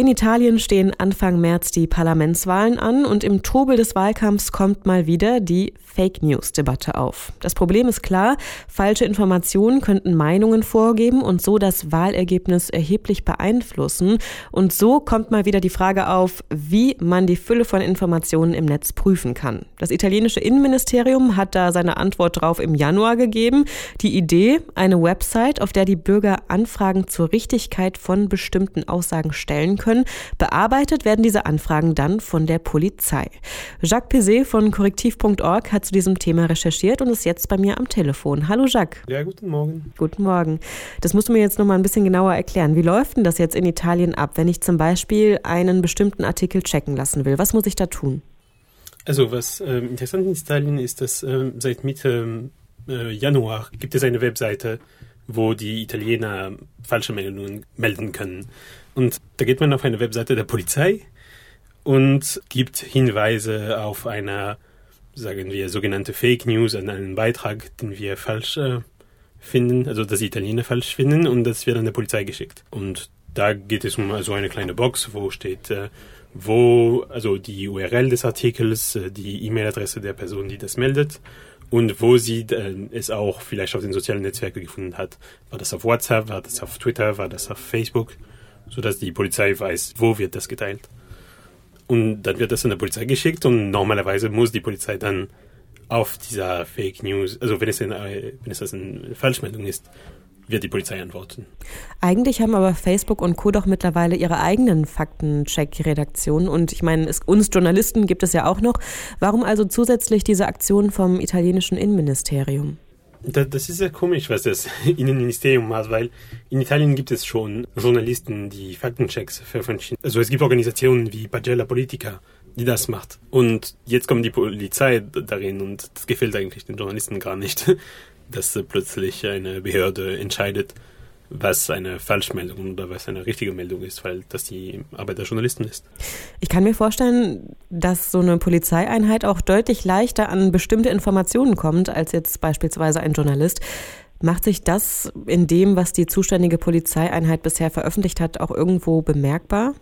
In Italien stehen Anfang März die Parlamentswahlen an und im Trubel des Wahlkampfs kommt mal wieder die Fake News-Debatte auf. Das Problem ist klar, falsche Informationen könnten Meinungen vorgeben und so das Wahlergebnis erheblich beeinflussen. Und so kommt mal wieder die Frage auf, wie man die Fülle von Informationen im Netz prüfen kann. Das italienische Innenministerium hat da seine Antwort drauf im Januar gegeben. Die Idee, eine Website, auf der die Bürger Anfragen zur Richtigkeit von bestimmten Aussagen stellen können. Bearbeitet werden diese Anfragen dann von der Polizei. Jacques Pizet von korrektiv.org hat zu diesem Thema recherchiert und ist jetzt bei mir am Telefon. Hallo Jacques. Ja, guten Morgen. Guten Morgen. Das musst du mir jetzt noch mal ein bisschen genauer erklären. Wie läuft denn das jetzt in Italien ab, wenn ich zum Beispiel einen bestimmten Artikel checken lassen will? Was muss ich da tun? Also was äh, interessant in Italien ist, dass äh, seit Mitte äh, Januar gibt es eine Webseite, wo die Italiener falsche Meldungen melden können. Und da geht man auf eine Webseite der Polizei und gibt Hinweise auf einer sagen wir, sogenannte Fake News an einen Beitrag, den wir falsch äh, finden, also dass die Italiener falsch finden und das wird an der Polizei geschickt. Und da geht es um so eine kleine Box, wo steht, äh, wo, also die URL des Artikels, äh, die E-Mail-Adresse der Person, die das meldet und wo sie äh, es auch vielleicht auf den sozialen Netzwerken gefunden hat. War das auf WhatsApp, war das auf Twitter, war das auf Facebook, sodass die Polizei weiß, wo wird das geteilt. Und dann wird das an der Polizei geschickt und normalerweise muss die Polizei dann auf dieser Fake News, also wenn es, eine, wenn es eine Falschmeldung ist, wird die Polizei antworten. Eigentlich haben aber Facebook und Co. doch mittlerweile ihre eigenen Faktencheck-Redaktionen. Und ich meine, es, uns Journalisten gibt es ja auch noch. Warum also zusätzlich diese Aktion vom italienischen Innenministerium? Das ist sehr komisch, was das Innenministerium macht, weil in Italien gibt es schon Journalisten, die Faktenchecks veröffentlichen. Also es gibt Organisationen wie Pagella Politica, die das macht. Und jetzt kommt die Polizei darin und das gefällt eigentlich den Journalisten gar nicht, dass plötzlich eine Behörde entscheidet, was eine Falschmeldung oder was eine richtige Meldung ist, weil das die Arbeit der Journalisten ist. Ich kann mir vorstellen, dass so eine Polizeieinheit auch deutlich leichter an bestimmte Informationen kommt, als jetzt beispielsweise ein Journalist. Macht sich das in dem, was die zuständige Polizeieinheit bisher veröffentlicht hat, auch irgendwo bemerkbar?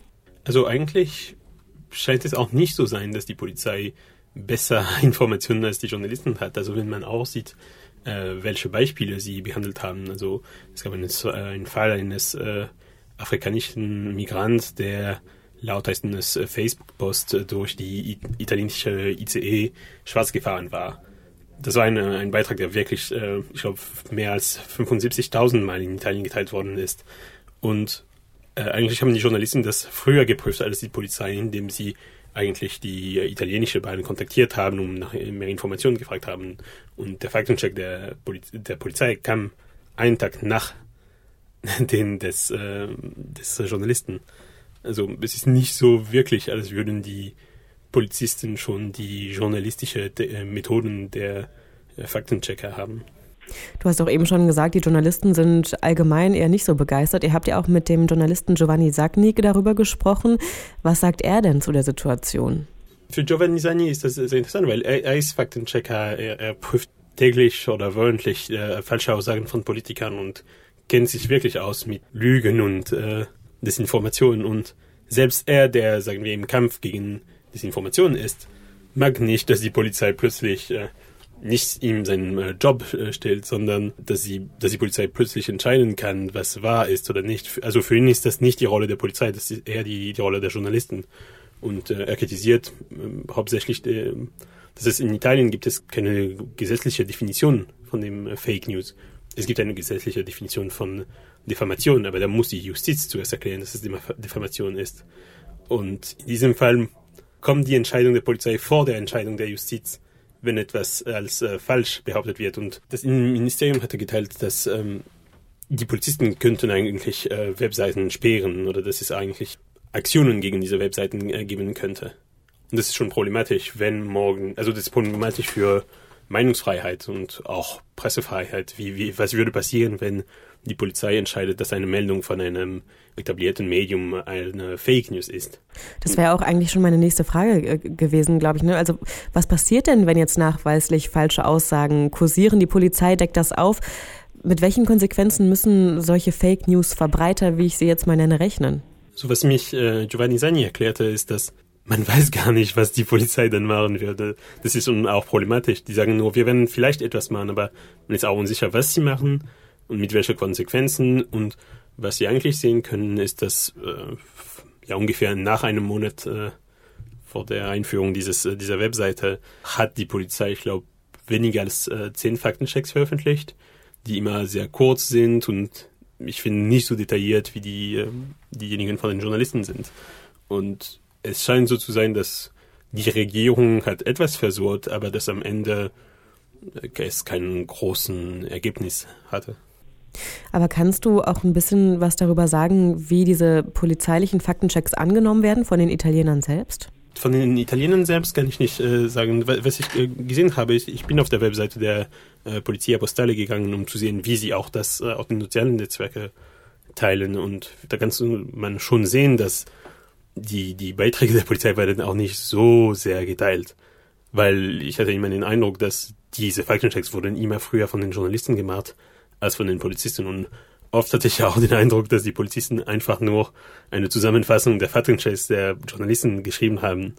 Also eigentlich scheint es auch nicht so sein, dass die Polizei besser Informationen als die Journalisten hat. Also wenn man auch sieht, äh, welche Beispiele sie behandelt haben. Also es gab einen, äh, einen Fall eines äh, afrikanischen Migrants, der laut eines äh, Facebook-Post durch die italienische ICE schwarz gefahren war. Das war eine, ein Beitrag, der wirklich, äh, ich glaube, mehr als 75.000 Mal in Italien geteilt worden ist. Und äh, eigentlich haben die Journalisten das früher geprüft als die Polizei, indem sie eigentlich die italienische Bahn kontaktiert haben, um nach mehr Informationen gefragt haben. Und der Faktencheck der, Poliz der Polizei kam einen Tag nach den des, äh, des Journalisten. Also es ist nicht so wirklich, als würden die Polizisten schon die journalistische äh, Methoden der äh, Faktenchecker haben. Du hast auch eben schon gesagt, die Journalisten sind allgemein eher nicht so begeistert. Ihr habt ja auch mit dem Journalisten Giovanni Sagnik darüber gesprochen. Was sagt er denn zu der Situation? Für Giovanni Sagni ist das sehr interessant, weil er, er ist Faktenchecker. Er, er, prüft täglich oder wöchentlich äh, falsche Aussagen von Politikern und kennt sich wirklich aus mit Lügen und äh, Desinformationen. Und selbst er, der, sagen wir, im Kampf gegen Desinformationen ist, mag nicht, dass die Polizei plötzlich äh, nicht ihm seinen äh, Job äh, stellt, sondern dass sie, dass die Polizei plötzlich entscheiden kann, was wahr ist oder nicht. Also für ihn ist das nicht die Rolle der Polizei, das ist eher die, die Rolle der Journalisten. Und äh, er kritisiert äh, hauptsächlich, äh, dass es in Italien gibt es keine gesetzliche Definition von dem äh, Fake News. Es gibt eine gesetzliche Definition von Defamation, aber da muss die Justiz zuerst erklären, dass es Defamation ist. Und in diesem Fall kommt die Entscheidung der Polizei vor der Entscheidung der Justiz wenn etwas als äh, falsch behauptet wird. Und das Innenministerium hatte geteilt, dass ähm, die Polizisten könnten eigentlich äh, Webseiten sperren oder dass es eigentlich Aktionen gegen diese Webseiten äh, geben könnte. Und das ist schon problematisch, wenn morgen, also das ist problematisch für Meinungsfreiheit und auch Pressefreiheit. Wie, wie, was würde passieren, wenn die Polizei entscheidet, dass eine Meldung von einem etablierten Medium eine Fake News ist. Das wäre auch eigentlich schon meine nächste Frage gewesen, glaube ich. Ne? Also was passiert denn, wenn jetzt nachweislich falsche Aussagen kursieren? Die Polizei deckt das auf. Mit welchen Konsequenzen müssen solche Fake News Verbreiter, wie ich sie jetzt mal nenne, rechnen? So was mich äh, Giovanni Sani erklärte, ist, dass man weiß gar nicht, was die Polizei dann machen würde. Das ist auch problematisch. Die sagen nur, wir werden vielleicht etwas machen, aber man ist auch unsicher, was sie machen und mit welchen Konsequenzen. Und was Sie eigentlich sehen können, ist, dass äh, ja ungefähr nach einem Monat äh, vor der Einführung dieses, äh, dieser Webseite hat die Polizei, ich glaube, weniger als äh, zehn Faktenchecks veröffentlicht, die immer sehr kurz sind und ich finde nicht so detailliert, wie die, äh, diejenigen von den Journalisten sind. Und es scheint so zu sein, dass die Regierung hat etwas versucht, aber dass am Ende äh, es keinen großen Ergebnis hatte. Aber kannst du auch ein bisschen was darüber sagen, wie diese polizeilichen Faktenchecks angenommen werden von den Italienern selbst? Von den Italienern selbst kann ich nicht äh, sagen. Was ich äh, gesehen habe, ist, ich bin auf der Webseite der äh, Polizia Postale gegangen, um zu sehen, wie sie auch das äh, auf den sozialen Netzwerken teilen. Und da kannst man schon sehen, dass die, die Beiträge der Polizei werden auch nicht so sehr geteilt. Weil ich hatte immer den Eindruck, dass diese Faktenchecks wurden immer früher von den Journalisten gemacht als von den Polizisten. Und oft hatte ich auch den Eindruck, dass die Polizisten einfach nur eine Zusammenfassung der Faktenchecks der Journalisten geschrieben haben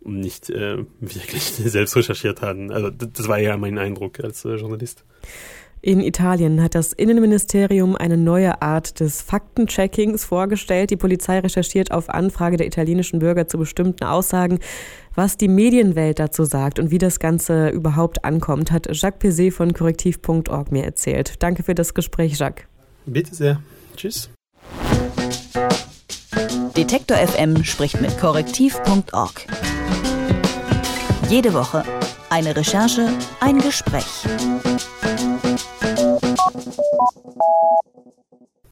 und nicht äh, wirklich selbst recherchiert haben. Also das war ja mein Eindruck als äh, Journalist. In Italien hat das Innenministerium eine neue Art des Faktencheckings vorgestellt. Die Polizei recherchiert auf Anfrage der italienischen Bürger zu bestimmten Aussagen. Was die Medienwelt dazu sagt und wie das Ganze überhaupt ankommt, hat Jacques Pesé von korrektiv.org mir erzählt. Danke für das Gespräch, Jacques. Bitte sehr. Tschüss. Detektor FM spricht mit korrektiv.org. Jede Woche eine Recherche, ein Gespräch. Thank you.